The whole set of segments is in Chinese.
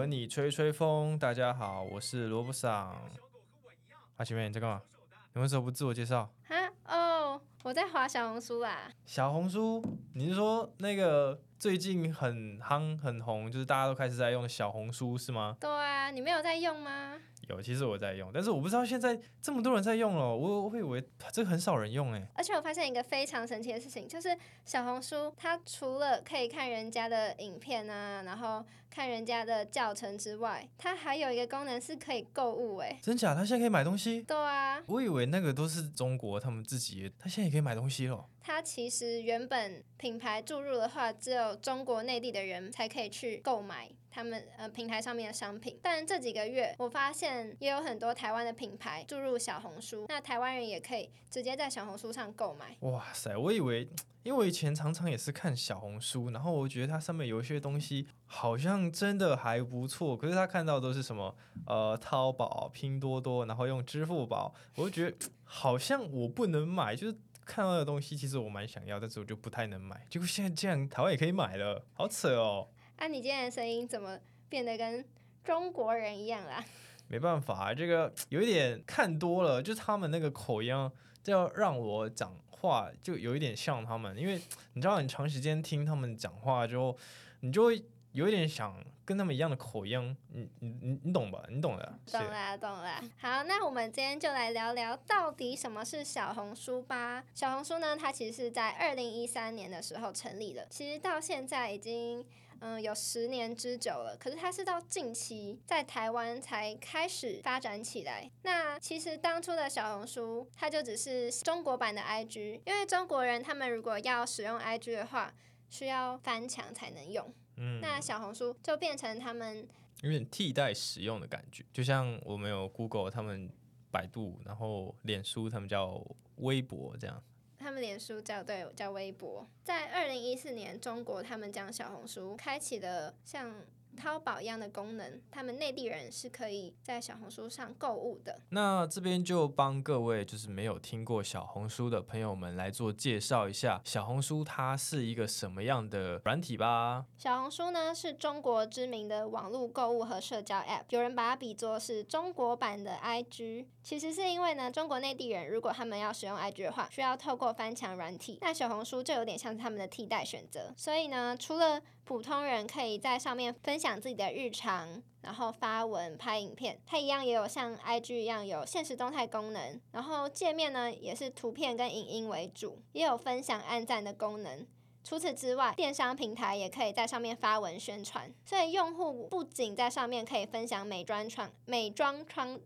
和你吹吹风。大家好，我是萝卜桑。啊前面你在干嘛？你为什么不自我介绍？哈哦，我在滑小红书啦。小红书，你是说那个最近很夯很红，就是大家都开始在用小红书是吗？对啊，你没有在用吗？有，其实我在用，但是我不知道现在这么多人在用了，我我会以为这个很少人用哎。而且我发现一个非常神奇的事情，就是小红书它除了可以看人家的影片啊，然后看人家的教程之外，它还有一个功能是可以购物哎。真假？它现在可以买东西？对啊。我以为那个都是中国他们自己，它现在也可以买东西了。它其实原本品牌注入的话，只有中国内地的人才可以去购买。他们呃平台上面的商品，但这几个月我发现也有很多台湾的品牌注入小红书，那台湾人也可以直接在小红书上购买。哇塞，我以为，因为我以前常常也是看小红书，然后我觉得它上面有一些东西好像真的还不错，可是他看到都是什么呃淘宝、拼多多，然后用支付宝，我就觉得好像我不能买，就是看到的东西其实我蛮想要，但是我就不太能买。结果现在这样台湾也可以买了，好扯哦。啊，你今天的声音怎么变得跟中国人一样啦？没办法，这个有一点看多了，就是他们那个口音，这要让我讲话就有一点像他们，因为你知道，你长时间听他们讲话之后，你就会有一点想跟他们一样的口音，你你你你懂吧？你懂的。懂啦，懂啦。好，那我们今天就来聊聊到底什么是小红书吧。小红书呢，它其实是在二零一三年的时候成立的，其实到现在已经。嗯，有十年之久了，可是它是到近期在台湾才开始发展起来。那其实当初的小红书，它就只是中国版的 IG，因为中国人他们如果要使用 IG 的话，需要翻墙才能用。嗯，那小红书就变成他们有点替代使用的感觉，就像我们有 Google，他们百度，然后脸书他们叫微博这样。他们脸书叫对叫微博，在二零一四年，中国他们将小红书开启了像。淘宝一样的功能，他们内地人是可以在小红书上购物的。那这边就帮各位就是没有听过小红书的朋友们来做介绍一下，小红书它是一个什么样的软体吧。小红书呢是中国知名的网络购物和社交 App，有人把它比作是中国版的 IG。其实是因为呢，中国内地人如果他们要使用 IG 的话，需要透过翻墙软体，那小红书就有点像是他们的替代选择。所以呢，除了普通人可以在上面分享自己的日常，然后发文、拍影片，它一样也有像 IG 一样有现实动态功能。然后界面呢也是图片跟影音为主，也有分享、按赞的功能。除此之外，电商平台也可以在上面发文宣传。所以用户不仅在上面可以分享美妆创美妆穿。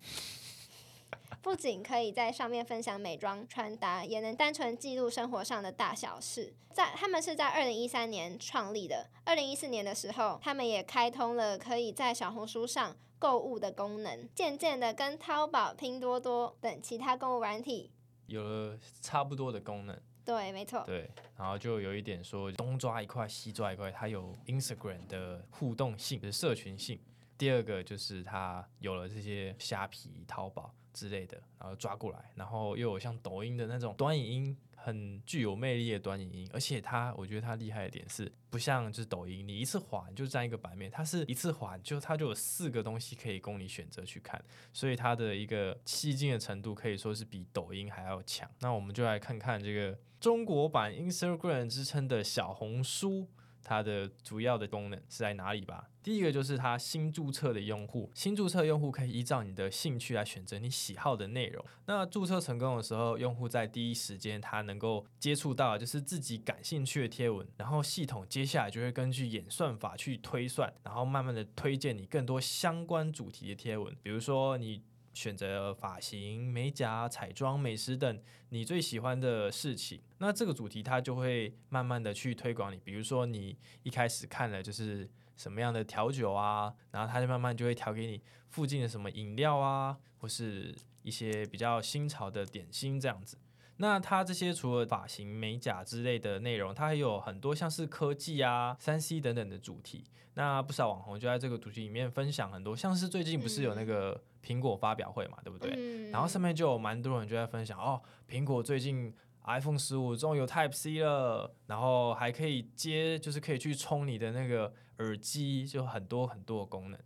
不仅可以在上面分享美妆穿搭，也能单纯记录生活上的大小事。在他们是在二零一三年创立的，二零一四年的时候，他们也开通了可以在小红书上购物的功能，渐渐的跟淘宝、拼多多等其他购物软体有了差不多的功能。对，没错。对，然后就有一点说东抓一块西抓一块，它有 Instagram 的互动性的社群性。第二个就是它有了这些虾皮、淘宝。之类的，然后抓过来，然后又有像抖音的那种短影音，很具有魅力的短影音，而且它，我觉得它厉害的点是，不像就是抖音，你一次滑就占一个版面，它是一次滑就它就有四个东西可以供你选择去看，所以它的一个吸睛的程度可以说是比抖音还要强。那我们就来看看这个中国版 Instagram 之称的小红书。它的主要的功能是在哪里吧？第一个就是它新注册的用户，新注册用户可以依照你的兴趣来选择你喜好的内容。那注册成功的时候，用户在第一时间他能够接触到就是自己感兴趣的贴文，然后系统接下来就会根据演算法去推算，然后慢慢的推荐你更多相关主题的贴文，比如说你。选择发型、美甲、彩妆、美食等你最喜欢的事情，那这个主题它就会慢慢的去推广你。比如说你一开始看了就是什么样的调酒啊，然后它就慢慢就会调给你附近的什么饮料啊，或是一些比较新潮的点心这样子。那它这些除了发型、美甲之类的内容，它还有很多像是科技啊、三 C 等等的主题。那不少网红就在这个主题里面分享很多，像是最近不是有那个苹果发表会嘛，对不对？然后上面就有蛮多人就在分享哦，苹果最近 iPhone 十五终于有 Type C 了，然后还可以接，就是可以去充你的那个耳机，就很多很多的功能。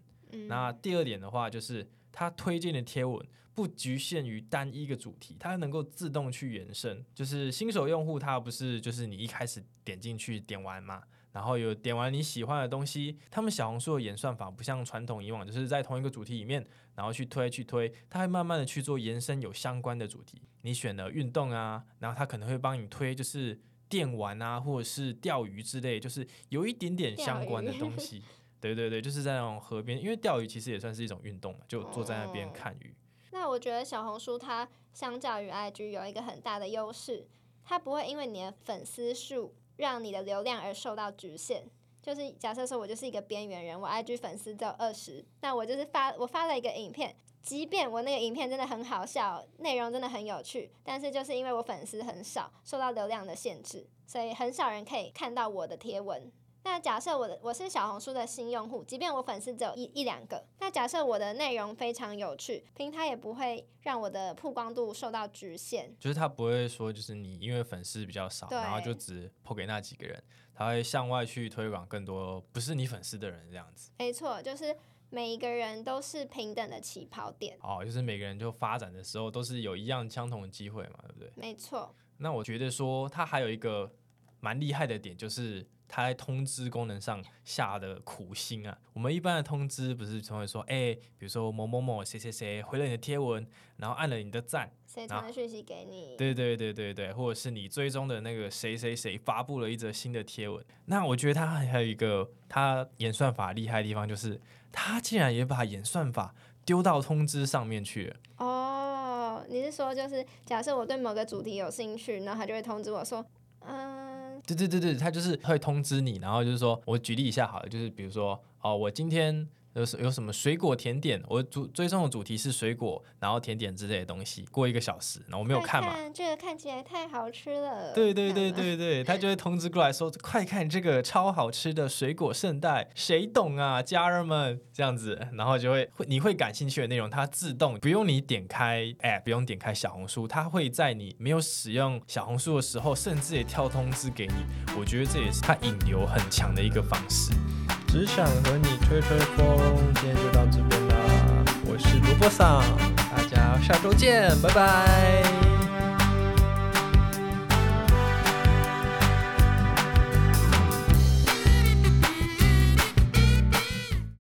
那第二点的话，就是它推荐的贴文不局限于单一个主题，它能够自动去延伸。就是新手用户，他不是就是你一开始点进去点完嘛，然后有点完你喜欢的东西，他们小红书的演算法不像传统以往，就是在同一个主题里面，然后去推去推，它会慢慢的去做延伸有相关的主题。你选了运动啊，然后它可能会帮你推就是电玩啊，或者是钓鱼之类，就是有一点点相关的东西。对对对，就是在那种河边，因为钓鱼其实也算是一种运动嘛，就坐在那边哦看鱼。那我觉得小红书它相较于 IG 有一个很大的优势，它不会因为你的粉丝数让你的流量而受到局限。就是假设说我就是一个边缘人，我 IG 粉丝只有二十，那我就是发我发了一个影片，即便我那个影片真的很好笑，内容真的很有趣，但是就是因为我粉丝很少，受到流量的限制，所以很少人可以看到我的贴文。那假设我的我是小红书的新用户，即便我粉丝只有一一两个，那假设我的内容非常有趣，平台也不会让我的曝光度受到局限。就是他不会说，就是你因为粉丝比较少，然后就只抛给那几个人，他会向外去推广更多不是你粉丝的人这样子。没错，就是每一个人都是平等的起跑点。哦，就是每个人就发展的时候都是有一样相同的机会嘛，对不对？没错，那我觉得说它还有一个蛮厉害的点，就是它在通知功能上下的苦心啊。我们一般的通知不是总会说，哎、比如说某某某谁谁谁回了你的贴文，然后按了你的赞，谁传的讯息给你？对对对对对，或者是你追踪的那个谁谁谁发布了一则新的贴文。那我觉得他还有一个他演算法厉害的地方，就是他竟然也把演算法丢到通知上面去了。哦，你是说就是假设我对某个主题有兴趣，然后他就会通知我说，嗯，对对对对，他就是会通知你，然后就是说我举例一下好了，就是比如说哦，我今天有什有什么水果甜点，我主追踪的主题是水果，然后甜点之类的东西，过一个小时，然后我没有看嘛。快这个看起来太好吃了。对对对对对，他就会通知过来说：“快看这个超好吃的水果圣代，谁懂啊，家人们？”这样子，然后就会会你会感兴趣的内容，它自动不用你点开 app，不用点开小红书，它会在你没有使用小红书的时候，甚至也跳通知给你。我觉得这也是它引流很强的一个方式。只想和你吹吹风，今天就到这边啦。我是萝卜桑，大家下周见，拜拜。